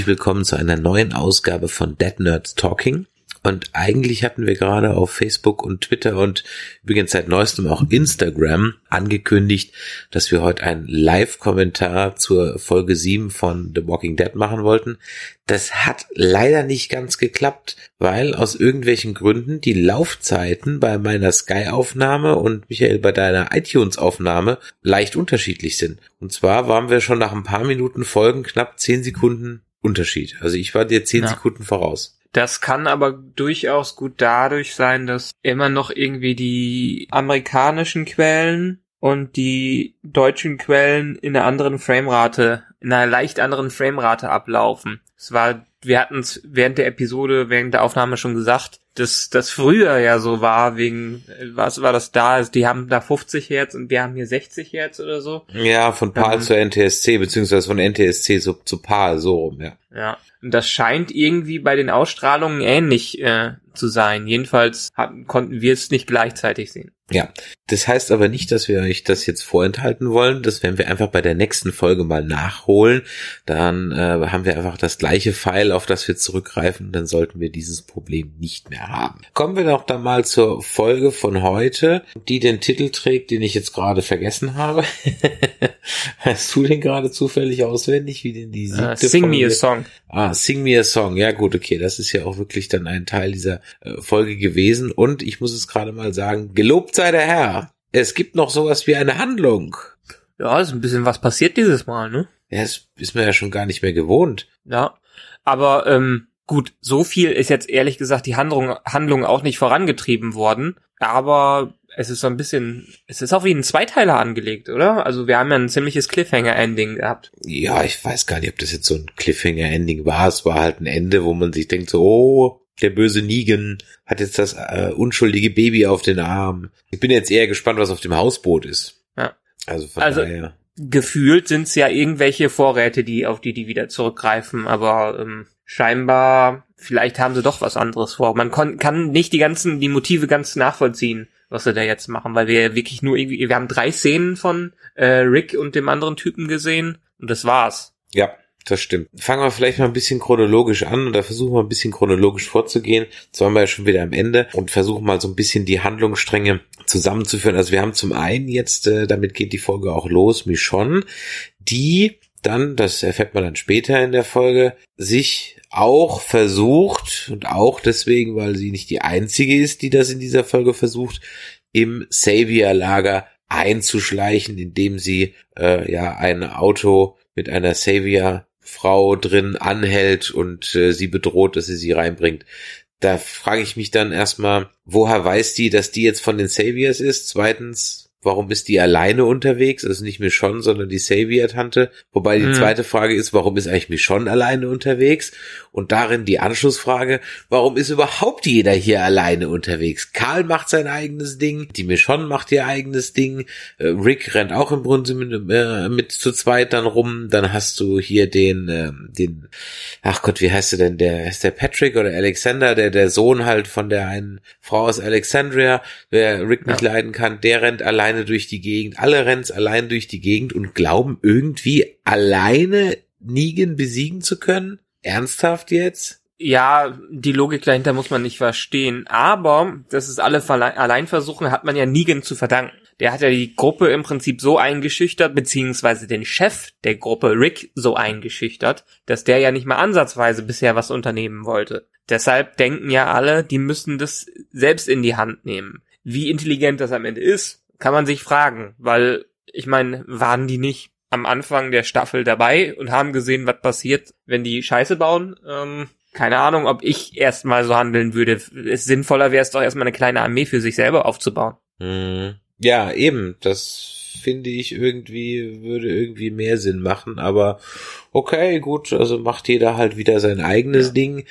herzlich willkommen zu einer neuen Ausgabe von Dead Nerds Talking. Und eigentlich hatten wir gerade auf Facebook und Twitter und übrigens seit neuestem auch Instagram angekündigt, dass wir heute einen Live-Kommentar zur Folge 7 von The Walking Dead machen wollten. Das hat leider nicht ganz geklappt, weil aus irgendwelchen Gründen die Laufzeiten bei meiner Sky-Aufnahme und Michael bei deiner iTunes-Aufnahme leicht unterschiedlich sind. Und zwar waren wir schon nach ein paar Minuten Folgen knapp 10 Sekunden Unterschied. Also ich war dir 10 ja. Sekunden voraus. Das kann aber durchaus gut dadurch sein, dass immer noch irgendwie die amerikanischen Quellen und die deutschen Quellen in einer anderen Framerate, in einer leicht anderen Framerate ablaufen. Es war, wir hatten es während der Episode, während der Aufnahme schon gesagt, dass das früher ja so war, wegen, was war das da? Die haben da 50 Hertz und wir haben hier 60 Hertz oder so. Ja, von PAL ähm, zu NTSC, beziehungsweise von NTSC zu, zu PAL, so rum, ja. Ja, und das scheint irgendwie bei den Ausstrahlungen ähnlich äh, zu sein. Jedenfalls hatten, konnten wir es nicht gleichzeitig sehen. Ja, das heißt aber nicht, dass wir euch das jetzt vorenthalten wollen. Das werden wir einfach bei der nächsten Folge mal nachholen. Dann äh, haben wir einfach das gleiche Pfeil, auf das wir zurückgreifen. Dann sollten wir dieses Problem nicht mehr haben. Kommen wir doch dann mal zur Folge von heute, die den Titel trägt, den ich jetzt gerade vergessen habe. Hast du den gerade zufällig auswendig, wie denn die uh, Sing Folge? Me a Song. Ah, Sing Me a Song. Ja gut, okay, das ist ja auch wirklich dann ein Teil dieser äh, Folge gewesen. Und ich muss es gerade mal sagen, gelobt sei der Herr. Es gibt noch sowas wie eine Handlung. Ja, ist ein bisschen was passiert dieses Mal, ne? Ja, das ist mir ja schon gar nicht mehr gewohnt. Ja, aber ähm, gut, so viel ist jetzt ehrlich gesagt die Handlung, Handlung auch nicht vorangetrieben worden. Aber es ist so ein bisschen, es ist auch wie ein Zweiteiler angelegt, oder? Also wir haben ja ein ziemliches Cliffhanger-Ending gehabt. Ja, ich weiß gar nicht, ob das jetzt so ein Cliffhanger-Ending war. Es war halt ein Ende, wo man sich denkt so, oh, der böse Negan hat jetzt das äh, unschuldige Baby auf den Arm. Ich bin jetzt eher gespannt, was auf dem Hausboot ist. Ja. Also von also, daher. Gefühlt sind es ja irgendwelche Vorräte, die auf die die wieder zurückgreifen, aber ähm, scheinbar vielleicht haben sie doch was anderes vor. Man kann nicht die ganzen die Motive ganz nachvollziehen was sie da jetzt machen, weil wir ja wirklich nur irgendwie, wir haben drei Szenen von äh, Rick und dem anderen Typen gesehen und das war's. Ja, das stimmt. Fangen wir vielleicht mal ein bisschen chronologisch an oder versuchen wir ein bisschen chronologisch vorzugehen. Jetzt waren wir ja schon wieder am Ende und versuchen mal so ein bisschen die Handlungsstränge zusammenzuführen. Also wir haben zum einen jetzt, äh, damit geht die Folge auch los, Michonne, die dann, das erfährt man dann später in der Folge, sich auch versucht und auch deswegen, weil sie nicht die einzige ist, die das in dieser Folge versucht, im Savior-Lager einzuschleichen, indem sie äh, ja ein Auto mit einer Savior-Frau drin anhält und äh, sie bedroht, dass sie sie reinbringt. Da frage ich mich dann erstmal, woher weiß die, dass die jetzt von den Saviors ist? Zweitens, warum ist die alleine unterwegs? Also nicht Michonne, sondern die Savior-Tante. Wobei die mhm. zweite Frage ist, warum ist eigentlich Michonne alleine unterwegs? Und darin die Anschlussfrage, warum ist überhaupt jeder hier alleine unterwegs? Karl macht sein eigenes Ding, die Michonne macht ihr eigenes Ding, äh, Rick rennt auch im Grunde mit, äh, mit zu zweit dann rum, dann hast du hier den, äh, den, ach Gott, wie heißt du denn, der, ist der Patrick oder Alexander, der, der Sohn halt von der einen Frau aus Alexandria, wer Rick nicht ja. leiden kann, der rennt alleine durch die Gegend, alle rennen allein durch die Gegend und glauben irgendwie alleine Negan besiegen zu können? Ernsthaft jetzt? Ja, die Logik dahinter muss man nicht verstehen. Aber, dass es alle allein versuchen, hat man ja Negan zu verdanken. Der hat ja die Gruppe im Prinzip so eingeschüchtert, beziehungsweise den Chef der Gruppe, Rick, so eingeschüchtert, dass der ja nicht mal ansatzweise bisher was unternehmen wollte. Deshalb denken ja alle, die müssen das selbst in die Hand nehmen. Wie intelligent das am Ende ist, kann man sich fragen, weil ich meine, waren die nicht am Anfang der Staffel dabei und haben gesehen, was passiert, wenn die Scheiße bauen. Ähm, keine Ahnung, ob ich erstmal so handeln würde. Es sinnvoller wäre es doch erstmal eine kleine Armee für sich selber aufzubauen. Hm. Ja, eben. Das finde ich irgendwie, würde irgendwie mehr Sinn machen, aber okay, gut, also macht jeder halt wieder sein eigenes ja. Ding.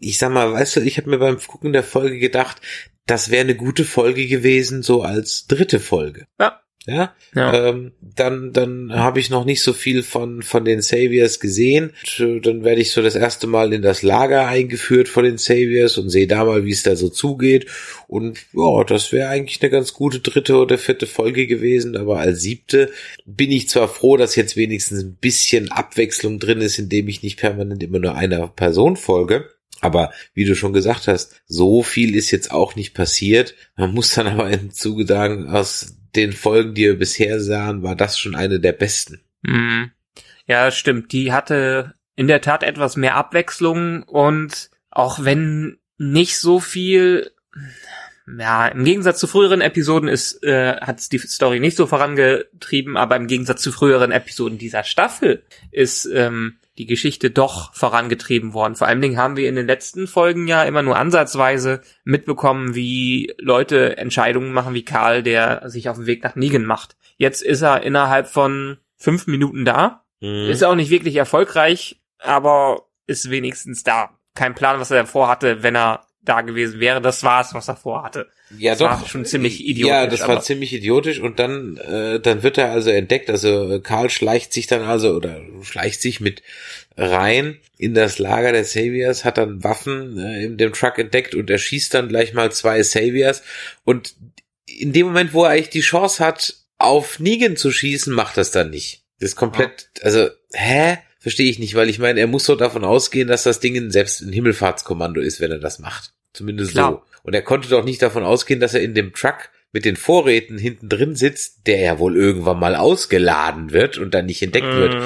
Ich sag mal, weißt du, ich habe mir beim Gucken der Folge gedacht, das wäre eine gute Folge gewesen, so als dritte Folge. Ja Ja, ja. Ähm, dann dann habe ich noch nicht so viel von von den Saviors gesehen. Dann werde ich so das erste Mal in das Lager eingeführt von den Saviors und sehe da mal, wie es da so zugeht. Und ja, das wäre eigentlich eine ganz gute dritte oder vierte Folge gewesen. Aber als siebte bin ich zwar froh, dass jetzt wenigstens ein bisschen Abwechslung drin ist, indem ich nicht permanent immer nur einer Person folge. Aber wie du schon gesagt hast, so viel ist jetzt auch nicht passiert. Man muss dann aber im Zuge sagen, aus den Folgen, die wir bisher sahen, war das schon eine der besten. Mhm. Ja, stimmt. Die hatte in der Tat etwas mehr Abwechslung und auch wenn nicht so viel, ja, im Gegensatz zu früheren Episoden ist, äh, hat die Story nicht so vorangetrieben, aber im Gegensatz zu früheren Episoden dieser Staffel ist ähm, die Geschichte doch vorangetrieben worden. Vor allen Dingen haben wir in den letzten Folgen ja immer nur ansatzweise mitbekommen, wie Leute Entscheidungen machen, wie Karl, der sich auf den Weg nach Negan macht. Jetzt ist er innerhalb von fünf Minuten da. Mhm. Ist auch nicht wirklich erfolgreich, aber ist wenigstens da. Kein Plan, was er vorhatte, wenn er da gewesen wäre. Das war es, was er vorhatte. Ja, das doch. War schon ziemlich idiotisch. Ja, das war ziemlich idiotisch und dann, äh, dann wird er also entdeckt. Also Karl schleicht sich dann also oder schleicht sich mit rein in das Lager der Saviors, hat dann Waffen äh, in dem Truck entdeckt und er schießt dann gleich mal zwei Saviors und in dem Moment, wo er eigentlich die Chance hat, auf Negan zu schießen, macht das dann nicht. Das ist komplett, also, hä? Verstehe ich nicht, weil ich meine, er muss so davon ausgehen, dass das Ding selbst ein Himmelfahrtskommando ist, wenn er das macht. Zumindest Klar. so. Und er konnte doch nicht davon ausgehen, dass er in dem Truck mit den Vorräten hinten drin sitzt, der ja wohl irgendwann mal ausgeladen wird und dann nicht entdeckt mhm. wird.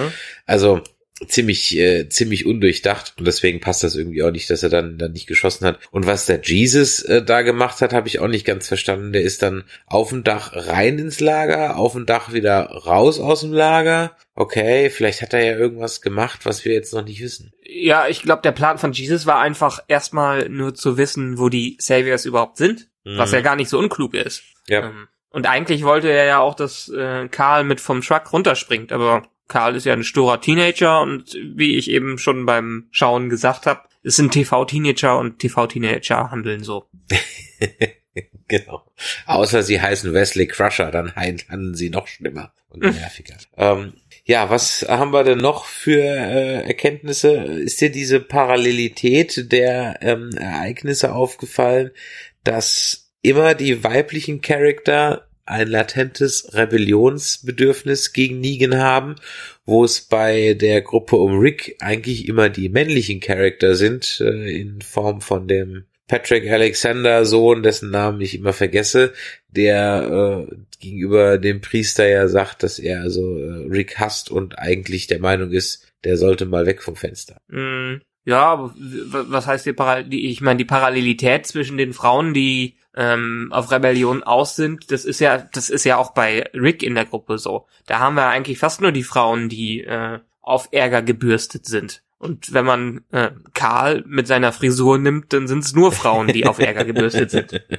Also, ziemlich äh, ziemlich undurchdacht und deswegen passt das irgendwie auch nicht, dass er dann dann nicht geschossen hat. Und was der Jesus äh, da gemacht hat, habe ich auch nicht ganz verstanden. Der ist dann auf dem Dach rein ins Lager, auf dem Dach wieder raus aus dem Lager. Okay, vielleicht hat er ja irgendwas gemacht, was wir jetzt noch nicht wissen. Ja, ich glaube, der Plan von Jesus war einfach erstmal nur zu wissen, wo die Saviors überhaupt sind, mhm. was ja gar nicht so unklug ist. Ja. Ähm, und eigentlich wollte er ja auch, dass äh, Karl mit vom Truck runterspringt, aber Karl ist ja ein sturer Teenager und wie ich eben schon beim Schauen gesagt habe, es sind TV-Teenager und TV-Teenager handeln so. genau. Außer sie heißen Wesley Crusher, dann handeln sie noch schlimmer und nerviger. ähm, ja, was haben wir denn noch für äh, Erkenntnisse? Ist dir diese Parallelität der ähm, Ereignisse aufgefallen, dass immer die weiblichen Charakter ein latentes Rebellionsbedürfnis gegen Negan haben, wo es bei der Gruppe um Rick eigentlich immer die männlichen Charakter sind, äh, in Form von dem Patrick Alexander Sohn, dessen Namen ich immer vergesse, der äh, gegenüber dem Priester ja sagt, dass er also äh, Rick hasst und eigentlich der Meinung ist, der sollte mal weg vom Fenster. Mm, ja, was heißt die Parallel ich meine die Parallelität zwischen den Frauen, die ähm, auf Rebellion aus sind, das ist ja, das ist ja auch bei Rick in der Gruppe so. Da haben wir eigentlich fast nur die Frauen, die äh, auf Ärger gebürstet sind. Und wenn man äh, Karl mit seiner Frisur nimmt, dann sind es nur Frauen, die auf Ärger gebürstet sind.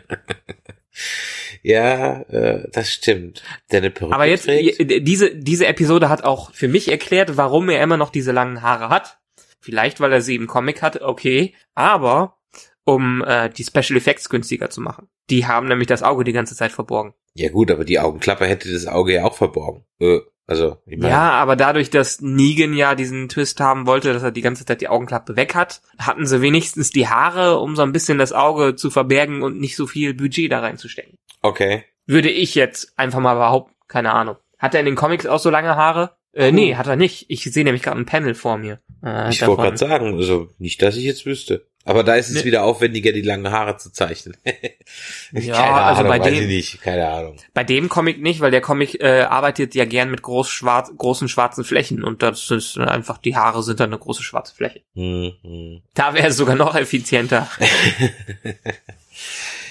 Ja, äh, das stimmt. Der eine Perücke Aber jetzt, trägt. diese, diese Episode hat auch für mich erklärt, warum er immer noch diese langen Haare hat. Vielleicht, weil er sie im Comic hat, okay. Aber um äh, die Special Effects günstiger zu machen. Die haben nämlich das Auge die ganze Zeit verborgen. Ja gut, aber die Augenklappe hätte das Auge ja auch verborgen. Äh, also, ich meine. Ja, aber dadurch, dass Negan ja diesen Twist haben wollte, dass er die ganze Zeit die Augenklappe weg hat, hatten sie wenigstens die Haare, um so ein bisschen das Auge zu verbergen und nicht so viel Budget da reinzustecken. Okay. Würde ich jetzt einfach mal behaupten. Keine Ahnung. Hat er in den Comics auch so lange Haare? Äh, nee, hat er nicht. Ich sehe nämlich gerade ein Panel vor mir. Äh, ich wollte gerade sagen, also nicht, dass ich jetzt wüsste. Aber da ist es nee. wieder aufwendiger, die langen Haare zu zeichnen. ja, keine also Ahnung, bei dem, nicht, keine Ahnung. Bei dem Comic nicht, weil der Comic äh, arbeitet ja gern mit groß schwarz, großen schwarzen Flächen und das ist einfach, die Haare sind dann eine große schwarze Fläche. Mhm. Da wäre es sogar noch effizienter.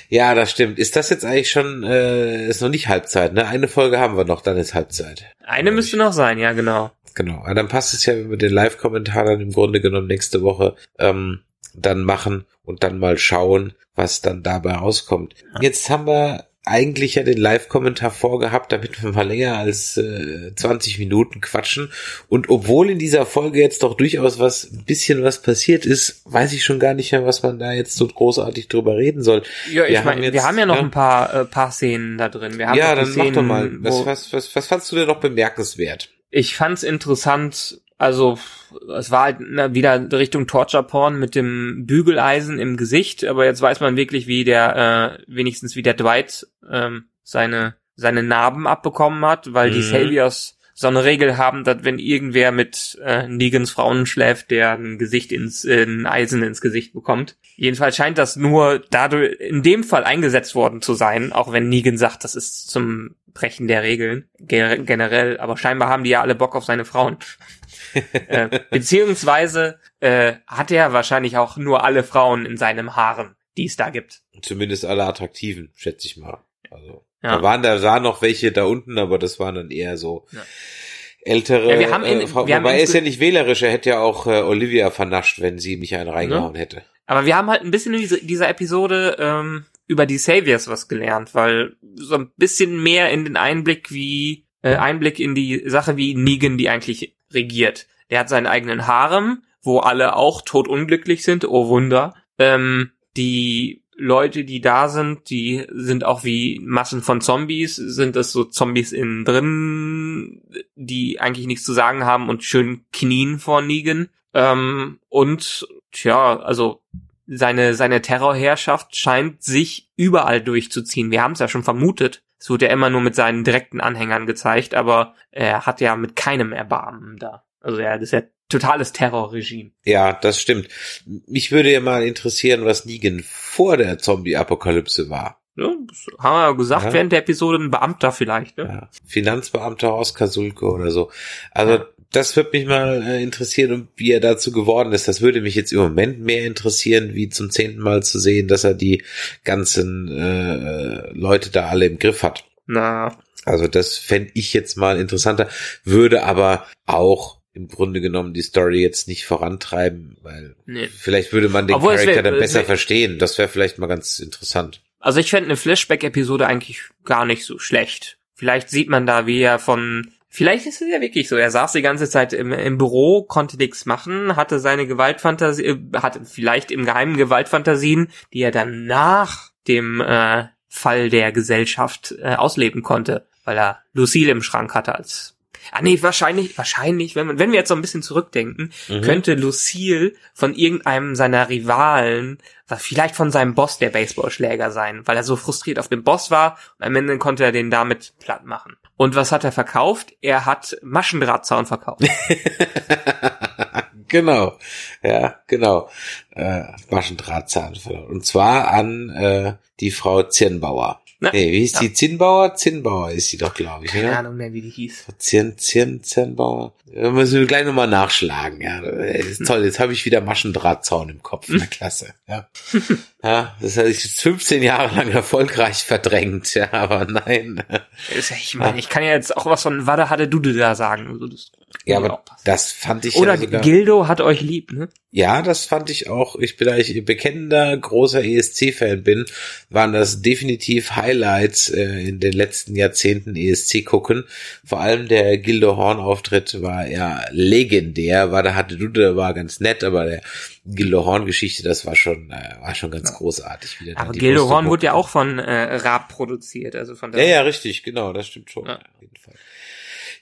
ja, das stimmt. Ist das jetzt eigentlich schon, äh, ist noch nicht Halbzeit, ne? Eine Folge haben wir noch, dann ist Halbzeit. Eine müsste noch sein, ja, genau. Genau. Aber dann passt es ja, wenn wir den Live-Kommentar dann im Grunde genommen nächste Woche ähm, dann machen und dann mal schauen, was dann dabei rauskommt. Jetzt haben wir eigentlich ja den Live-Kommentar vorgehabt, damit wir mal länger als äh, 20 Minuten quatschen. Und obwohl in dieser Folge jetzt doch durchaus was, ein bisschen was passiert ist, weiß ich schon gar nicht mehr, was man da jetzt so großartig drüber reden soll. Ja, ich meine, wir haben ja noch ja, ein paar, äh, paar Szenen da drin. Wir haben ja, dann Szenen, mach doch mal. Was, was, was, was fandst du denn noch bemerkenswert? Ich fand's interessant, also es war halt wieder Richtung Torture Porn mit dem Bügeleisen im Gesicht, aber jetzt weiß man wirklich, wie der äh, wenigstens wie der Dwight ähm, seine seine Narben abbekommen hat, weil mhm. die Saviors so eine Regel haben, dass wenn irgendwer mit äh, Negans Frauen schläft, der ein Gesicht ins äh, ein Eisen ins Gesicht bekommt. Jedenfalls scheint das nur dadurch in dem Fall eingesetzt worden zu sein, auch wenn Negan sagt, das ist zum Brechen der Regeln generell, aber scheinbar haben die ja alle Bock auf seine Frauen. Äh, beziehungsweise äh, hat er wahrscheinlich auch nur alle Frauen in seinem Haaren, die es da gibt. Zumindest alle attraktiven, schätze ich mal. Also ja. da waren da sah noch welche da unten, aber das waren dann eher so ja. ältere. Ja, wir haben in, äh, Frau, wir wobei er ist ja nicht wählerisch, er hätte ja auch äh, Olivia vernascht, wenn sie mich einen reingehauen ja. hätte. Aber wir haben halt ein bisschen in dieser, dieser Episode ähm, über die Saviors was gelernt, weil so ein bisschen mehr in den Einblick wie äh, Einblick in die Sache, wie Negan die eigentlich regiert. Der hat seinen eigenen Harem, wo alle auch totunglücklich sind, oh Wunder. Ähm, die Leute, die da sind, die sind auch wie Massen von Zombies, sind das so Zombies innen drin, die eigentlich nichts zu sagen haben und schön knien vor Negan. Ähm, und tja, also seine, seine Terrorherrschaft scheint sich überall durchzuziehen. Wir haben es ja schon vermutet. Es wurde ja immer nur mit seinen direkten Anhängern gezeigt, aber er hat ja mit keinem Erbarmen da. Also ja, das ist ja totales Terrorregime. Ja, das stimmt. Mich würde ja mal interessieren, was Negan vor der Zombie-Apokalypse war. Ja, haben wir ja gesagt, ja. während der Episode ein Beamter vielleicht, ne? Ja. Finanzbeamter aus Kasulke oder so. Also ja das würde mich mal äh, interessieren, wie er dazu geworden ist. Das würde mich jetzt im Moment mehr interessieren, wie zum zehnten Mal zu sehen, dass er die ganzen äh, Leute da alle im Griff hat. Na. Also das fände ich jetzt mal interessanter, würde aber auch im Grunde genommen die Story jetzt nicht vorantreiben, weil nee. vielleicht würde man den Obwohl Charakter dann besser verstehen. Das wäre vielleicht mal ganz interessant. Also ich fände eine Flashback-Episode eigentlich gar nicht so schlecht. Vielleicht sieht man da, wie er von Vielleicht ist es ja wirklich so. Er saß die ganze Zeit im, im Büro, konnte nichts machen, hatte seine Gewaltfantasie, äh, hatte vielleicht im Geheimen Gewaltfantasien, die er dann nach dem äh, Fall der Gesellschaft äh, ausleben konnte, weil er Lucille im Schrank hatte als Ah nee, wahrscheinlich, wahrscheinlich, wenn, man, wenn wir jetzt so ein bisschen zurückdenken, mhm. könnte Lucille von irgendeinem seiner Rivalen, vielleicht von seinem Boss der Baseballschläger sein, weil er so frustriert auf dem Boss war und am Ende konnte er den damit platt machen. Und was hat er verkauft? Er hat Maschendrahtzaun verkauft. genau. Ja, genau. Äh, Maschendrahtzaun. Und zwar an äh, die Frau Zirnbauer. Na, nee, wie hieß ja. die? Zinnbauer? Zinnbauer ist sie doch, glaube ich. Keine oder? Ahnung mehr, wie die hieß. Zinn, Zinn, Zinnbauer. Da müssen wir gleich nochmal nachschlagen. Ja, ist toll. Jetzt habe ich wieder Maschendrahtzaun im Kopf. Na klasse. Ja, ja das habe ich jetzt 15 Jahre lang erfolgreich verdrängt. Ja, aber nein. Ich meine, ich kann ja jetzt auch was von Wada hatte Dude da sagen. Ja, aber das fand ich Oder ja sogar, Gildo hat euch lieb, ne? Ja, das fand ich auch. Ich bin eigentlich bekennender großer ESC-Fan bin, waren das definitiv Highlights äh, in den letzten Jahrzehnten ESC gucken. Vor allem der Gildo Horn-Auftritt war ja legendär. War da hatte du, der war ganz nett, aber der Gildo Horn-Geschichte, das war schon äh, war schon ganz großartig. Wieder aber Gildo Horn wurde ja auch von äh, Raab produziert, also von der. Ja, ja, richtig, genau, das stimmt schon. Ja. Auf jeden Fall.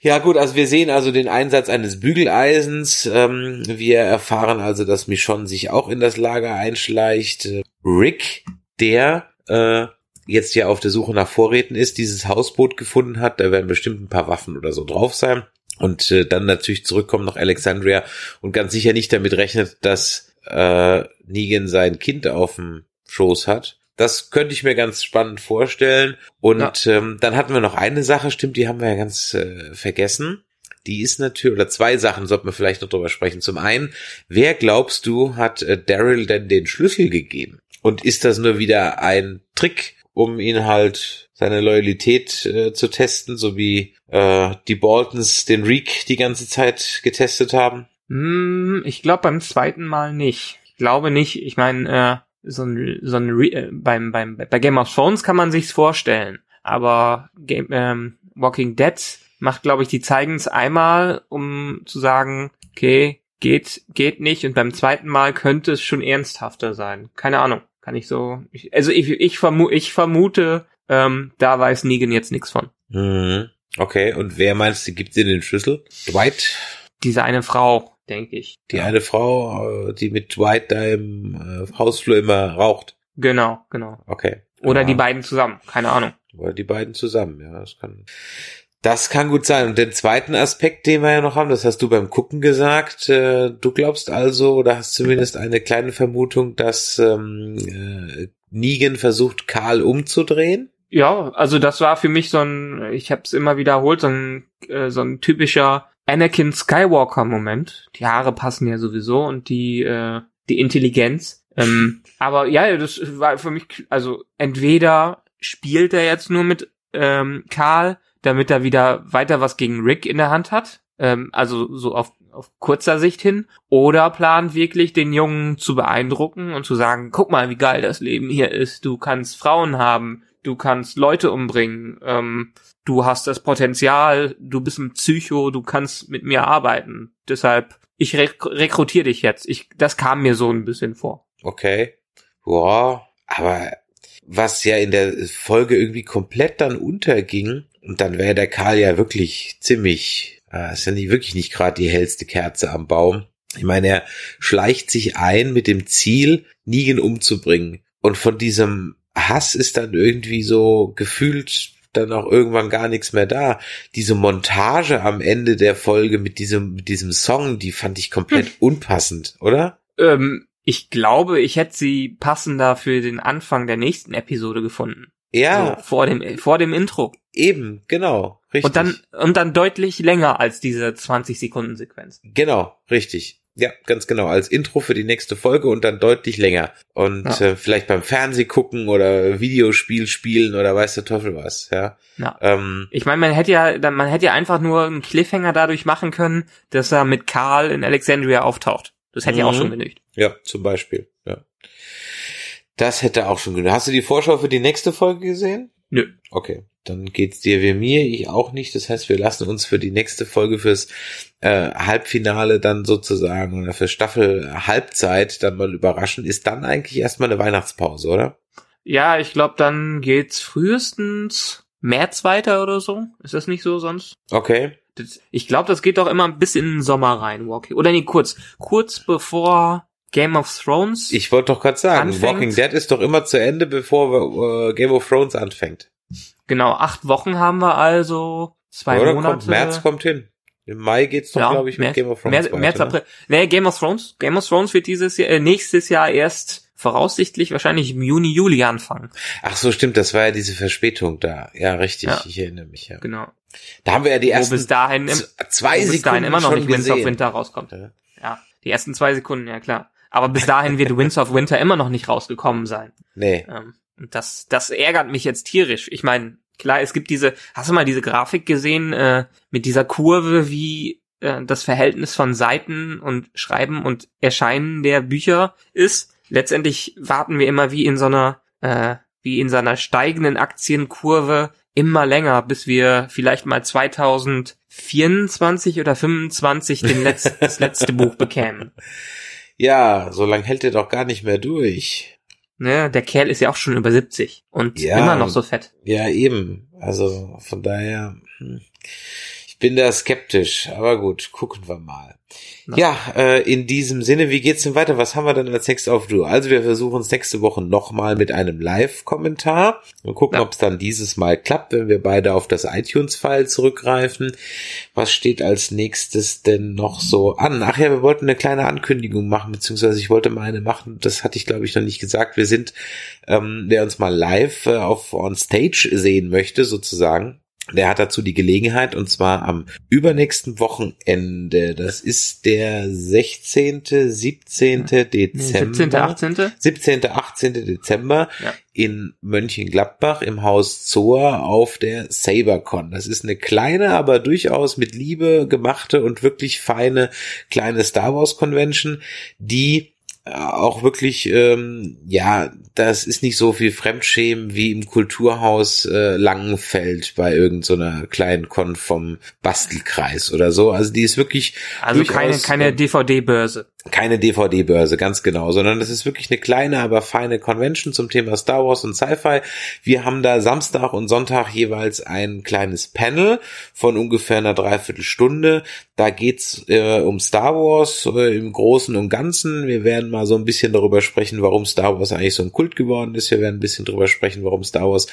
Ja gut, also wir sehen also den Einsatz eines Bügeleisens. Ähm, wir erfahren also, dass Michonne sich auch in das Lager einschleicht. Rick, der äh, jetzt ja auf der Suche nach Vorräten ist, dieses Hausboot gefunden hat. Da werden bestimmt ein paar Waffen oder so drauf sein. Und äh, dann natürlich zurückkommt nach Alexandria und ganz sicher nicht damit rechnet, dass äh, Negan sein Kind auf dem Schoß hat. Das könnte ich mir ganz spannend vorstellen. Und ja. ähm, dann hatten wir noch eine Sache, stimmt, die haben wir ja ganz äh, vergessen. Die ist natürlich, oder zwei Sachen sollten wir vielleicht noch drüber sprechen. Zum einen, wer glaubst du, hat äh, Daryl denn den Schlüssel gegeben? Und ist das nur wieder ein Trick, um ihn halt seine Loyalität äh, zu testen, so wie äh, die Boltons den Reek die ganze Zeit getestet haben? Mm, ich glaube beim zweiten Mal nicht. Ich glaube nicht. Ich meine, äh, so ein, so ein Re äh, beim, beim, bei Game of Thrones kann man sich's vorstellen. Aber Game, ähm, Walking Dead macht, glaube ich, die zeigen es einmal, um zu sagen, okay, geht, geht nicht. Und beim zweiten Mal könnte es schon ernsthafter sein. Keine Ahnung. Kann ich so. Ich, also ich, ich, vermu ich vermute, ähm, da weiß Negan jetzt nichts von. Mhm. Okay, und wer meinst du, gibt dir den Schlüssel? Dwight? Diese eine Frau, denke ich. Die eine Frau, äh, die mit Dwight da im äh, Hausflur immer raucht. Genau, genau. Okay. Oder Ja. die beiden zusammen, keine Ahnung. Oder die beiden zusammen, ja, das kann. Das kann gut sein. Und den zweiten Aspekt, den wir ja noch haben, das hast du beim Gucken gesagt. Äh, du glaubst also, oder hast zumindest eine kleine Vermutung, dass ähm, äh, Negan versucht, Karl umzudrehen? Ja, also das war für mich so ein, ich habe es immer wiederholt, so ein, äh, so ein typischer Anakin Skywalker Moment. Die Haare passen ja sowieso und die äh, die Intelligenz. Ähm, aber ja, das war für mich, also entweder spielt er jetzt nur mit ähm, Karl, damit er wieder weiter was gegen Rick in der Hand hat, ähm, also so auf, auf kurzer Sicht hin, oder plant wirklich den Jungen zu beeindrucken und zu sagen, guck mal, wie geil das Leben hier ist, du kannst Frauen haben, du kannst Leute umbringen, ähm, du hast das Potenzial, du bist ein Psycho, du kannst mit mir arbeiten. Deshalb, ich rek rekrutiere dich jetzt. Ich, das kam mir so ein bisschen vor. Okay. Ja, aber was ja in der Folge irgendwie komplett dann unterging, und dann wäre der Karl ja wirklich ziemlich, äh, ist ja nicht, wirklich nicht gerade die hellste Kerze am Baum. Ich meine, er schleicht sich ein mit dem Ziel, Negan umzubringen. Und von diesem Hass ist dann irgendwie so gefühlt dann auch irgendwann gar nichts mehr da. Diese Montage am Ende der Folge mit diesem, mit diesem Song, die fand ich komplett unpassend, oder? Ähm, ich glaube, ich hätte sie passender für den Anfang der nächsten Episode gefunden. Ja, So, vor dem, vor dem Intro. eben, genau, richtig. Und dann, und dann deutlich länger als diese 20 Sekunden Sequenz. Genau, richtig. Ja, ganz genau. Als Intro für die nächste Folge und dann deutlich länger. Und Ja. äh, vielleicht beim Fernseh gucken oder Videospiel spielen oder weiß der Teufel was, ja. Ja. Ähm, Ich meine, man hätte ja, man hätte ja einfach nur einen Cliffhanger dadurch machen können, dass er mit Karl in Alexandria auftaucht. Das hätte ja auch Mhm. schon genügt. ja, zum Beispiel, ja. Das hätte auch schon genug. Hast du die Vorschau für die nächste Folge gesehen? Nö. Okay, dann geht's dir wie mir, ich auch nicht. Das heißt, wir lassen uns für die nächste Folge fürs äh, Halbfinale dann sozusagen oder für Staffel Halbzeit dann mal überraschen. Ist dann eigentlich erstmal eine Weihnachtspause, oder? Ja, ich glaube, dann geht's frühestens März weiter oder so. Ist das nicht so sonst? Okay. Ich glaube, das geht doch immer bis in den Sommer rein, Walking. Oder nee, kurz. Kurz bevor Game of Thrones. Ich wollte doch gerade sagen, Anfängt. Walking Dead ist doch immer zu Ende, bevor äh, Game of Thrones anfängt. Genau, acht Wochen haben wir also. Zwei Oder Monate. kommt März kommt hin. Im Mai geht's doch, Ja, glaube ich, mit März- Game of Thrones März, weiter. März, ne? April. Nee, Game of Thrones. Game of Thrones wird dieses Jahr, äh, nächstes Jahr erst voraussichtlich wahrscheinlich im Juni, Juli anfangen. Ach so, stimmt, das war ja diese Verspätung da. Ja, richtig, Ja. ich erinnere mich, ja. Genau. Da haben wir ja die Wo ersten bis dahin, im, zwei wo bis Sekunden dahin immer noch nicht Winds of. Winter rauskommt. Ja. Ja, die ersten zwei Sekunden, ja klar. Aber bis dahin wird Winds of Winter immer noch nicht rausgekommen sein. Nee. Ähm, das, das ärgert mich jetzt tierisch. Ich meine, klar, es gibt diese, hast du mal diese Grafik gesehen, äh, mit dieser Kurve, wie äh, das Verhältnis von Seiten und Schreiben und Erscheinen der Bücher ist? Letztendlich warten wir immer wie in so einer, äh, wie in so einer steigenden Aktienkurve immer länger, bis wir vielleicht mal 2024 oder 25 den Letz das letzte Buch bekämen. Ja, so lang hält er doch gar nicht mehr durch. Ne, der Kerl ist ja auch schon über 70 und Ja. immer noch so fett. Ja, eben. Also von daher, hm. Bin da skeptisch, aber gut, gucken wir mal. Na. Ja, äh, in diesem Sinne, wie geht's denn weiter? Was haben wir denn als nächstes auf du? Also wir versuchen es nächste Woche nochmal mit einem Live-Kommentar und gucken, ob es dann dieses Mal klappt, wenn wir beide auf das iTunes-File zurückgreifen. Was steht als nächstes denn noch so an? Ach ja, wir wollten eine kleine Ankündigung machen, beziehungsweise ich wollte mal eine machen, das hatte ich glaube ich noch nicht gesagt. Wir sind, ähm, wer uns mal live äh, auf On Stage sehen möchte, sozusagen, der hat dazu die Gelegenheit und zwar am übernächsten Wochenende. Das ist der 16., 17. Nee, Dezember. 17., 18. 17., 18. Dezember Ja. in Mönchengladbach im Haus Zoa auf der SaberCon. Das ist eine kleine, aber durchaus mit Liebe gemachte und wirklich feine kleine Star Wars Convention, die auch wirklich, ähm, ja, das ist nicht so viel Fremdschämen wie im Kulturhaus äh, Langenfeld bei irgendeiner so kleinen Con vom Bastelkreis oder so. Also die ist wirklich also keine keine DVD-Börse. Keine DVD-Börse, ganz genau, sondern das ist wirklich eine kleine, aber feine Convention zum Thema Star Wars und Sci-Fi. Wir haben da Samstag und Sonntag jeweils ein kleines Panel von ungefähr einer Dreiviertelstunde. Da geht's äh, um Star Wars äh, im Großen und Ganzen. Wir werden mal so ein bisschen darüber sprechen, warum Star Wars eigentlich so ein Kult geworden ist. Wir werden ein bisschen darüber sprechen, warum Star Wars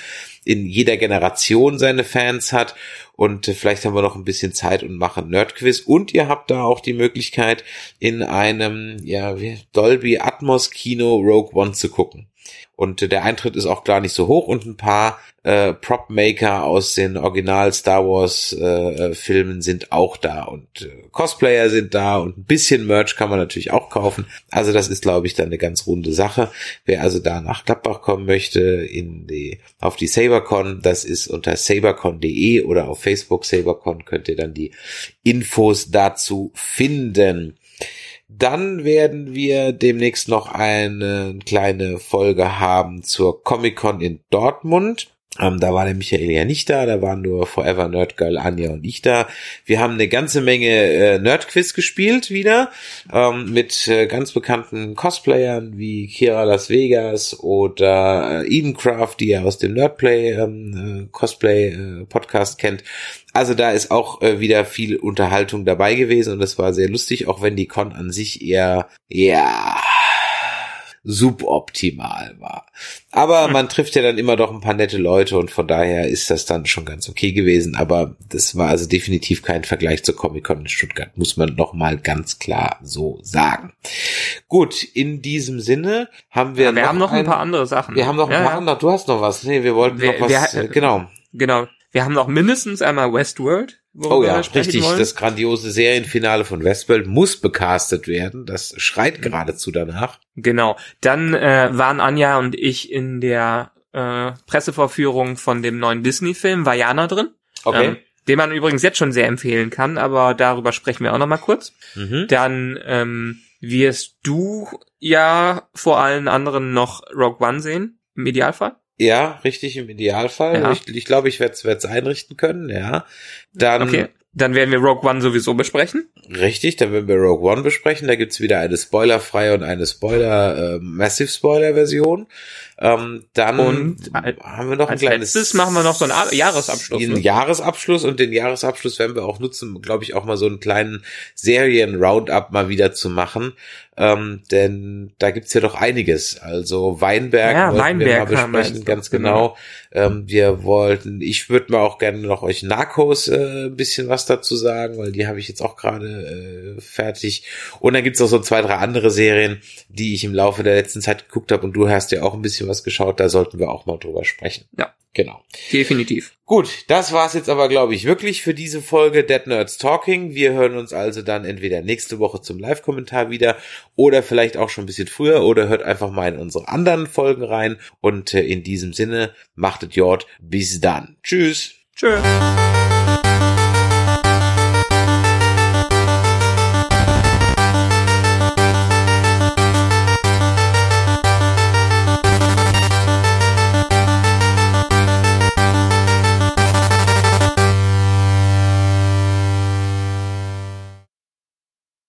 in jeder Generation seine Fans hat und äh, vielleicht haben wir noch ein bisschen Zeit und machen Nerdquiz und ihr habt da auch die Möglichkeit in einem ja Dolby Atmos Kino Rogue One zu gucken. Und der Eintritt ist auch gar nicht so hoch und ein paar äh, Prop-Maker aus den Original Star Wars äh, äh, Filmen sind auch da und äh, Cosplayer sind da und ein bisschen Merch kann man natürlich auch kaufen. Also das ist, glaube ich, dann eine ganz runde Sache. Wer also da nach Gladbach kommen möchte, in die, auf die Sabercon, das ist unter sabercon.de oder auf Facebook Sabercon könnt ihr dann die Infos dazu finden. Dann werden wir demnächst noch eine kleine Folge haben zur Comic-Con in Dortmund. Ähm, da war der Michael ja nicht da, da waren nur Forever Nerd Girl, Anja und ich da. Wir haben eine ganze Menge äh, Nerdquiz gespielt wieder ähm, mit äh, ganz bekannten Cosplayern wie Kira Las Vegas oder äh, Edencraft, die ihr aus dem Nerdplay ähm, äh, Cosplay äh, Podcast kennt. Also da ist auch äh, wieder viel Unterhaltung dabei gewesen und das war sehr lustig, auch wenn die Con an sich eher ja suboptimal war. Aber hm. man trifft ja dann immer doch ein paar nette Leute und von daher ist das dann schon ganz okay gewesen. Aber das war also definitiv kein Vergleich zur Comic-Con in Stuttgart, muss man noch mal ganz klar so sagen. Gut, in diesem Sinne haben wir. Ja, wir noch haben noch ein, ein, paar andere Sachen. Wir haben noch ein ja, paar andere. Du hast noch was. Nee, wir wollten wir, noch was. Wir, äh, genau. Genau. Wir haben noch mindestens einmal Westworld. Oh ja, richtig. Wollen. Das grandiose Serienfinale von Westworld muss becastet werden. Das schreit mhm. geradezu danach. Genau. Dann äh, waren Anja und ich in der äh, Pressevorführung von dem neuen Disney-Film Vajana drin. Okay. Ähm, den man übrigens jetzt schon sehr empfehlen kann, aber darüber sprechen wir auch noch mal kurz. Mhm. Dann ähm, wirst du ja vor allen anderen noch Rogue One sehen, im Idealfall. Ja, richtig im Idealfall. Ja. Ich, ich glaube, ich werde es einrichten können, ja. Dann, okay. Dann werden wir Rogue One sowieso besprechen. Richtig, dann werden wir Rogue One besprechen. Da gibt's wieder eine spoilerfreie und eine Spoiler, äh, Massive Spoiler Version. Ähm, dann und haben wir noch ein kleines. Letztes machen wir noch so einen Jahresabschluss. Den ne? Jahresabschluss und den Jahresabschluss werden wir auch nutzen, glaube ich, auch mal so einen kleinen Serien-Roundup mal wieder zu machen. Ähm, denn da gibt's ja doch einiges. Also Weinberg ja, wollten Weinberg wir mal besprechen, ganz genau. genau. Ähm, wir wollten, ich würde mal auch gerne noch euch Narcos äh, ein bisschen was dazu sagen, weil die habe ich jetzt auch gerade äh, fertig. Und dann gibt's auch so zwei, drei andere Serien, die ich im Laufe der letzten Zeit geguckt habe und du hast ja auch ein bisschen was was geschaut, da sollten wir auch mal drüber sprechen. Ja. Genau. Definitiv. Gut, das war's jetzt aber, glaube ich, wirklich für diese Folge Dead Nerds Talking. Wir hören uns also dann entweder nächste Woche zum Live-Kommentar wieder oder vielleicht auch schon ein bisschen früher oder hört einfach mal in unsere anderen Folgen rein. Und äh, in diesem Sinne, machtet Jord. Bis dann. Tschüss. Tschüss.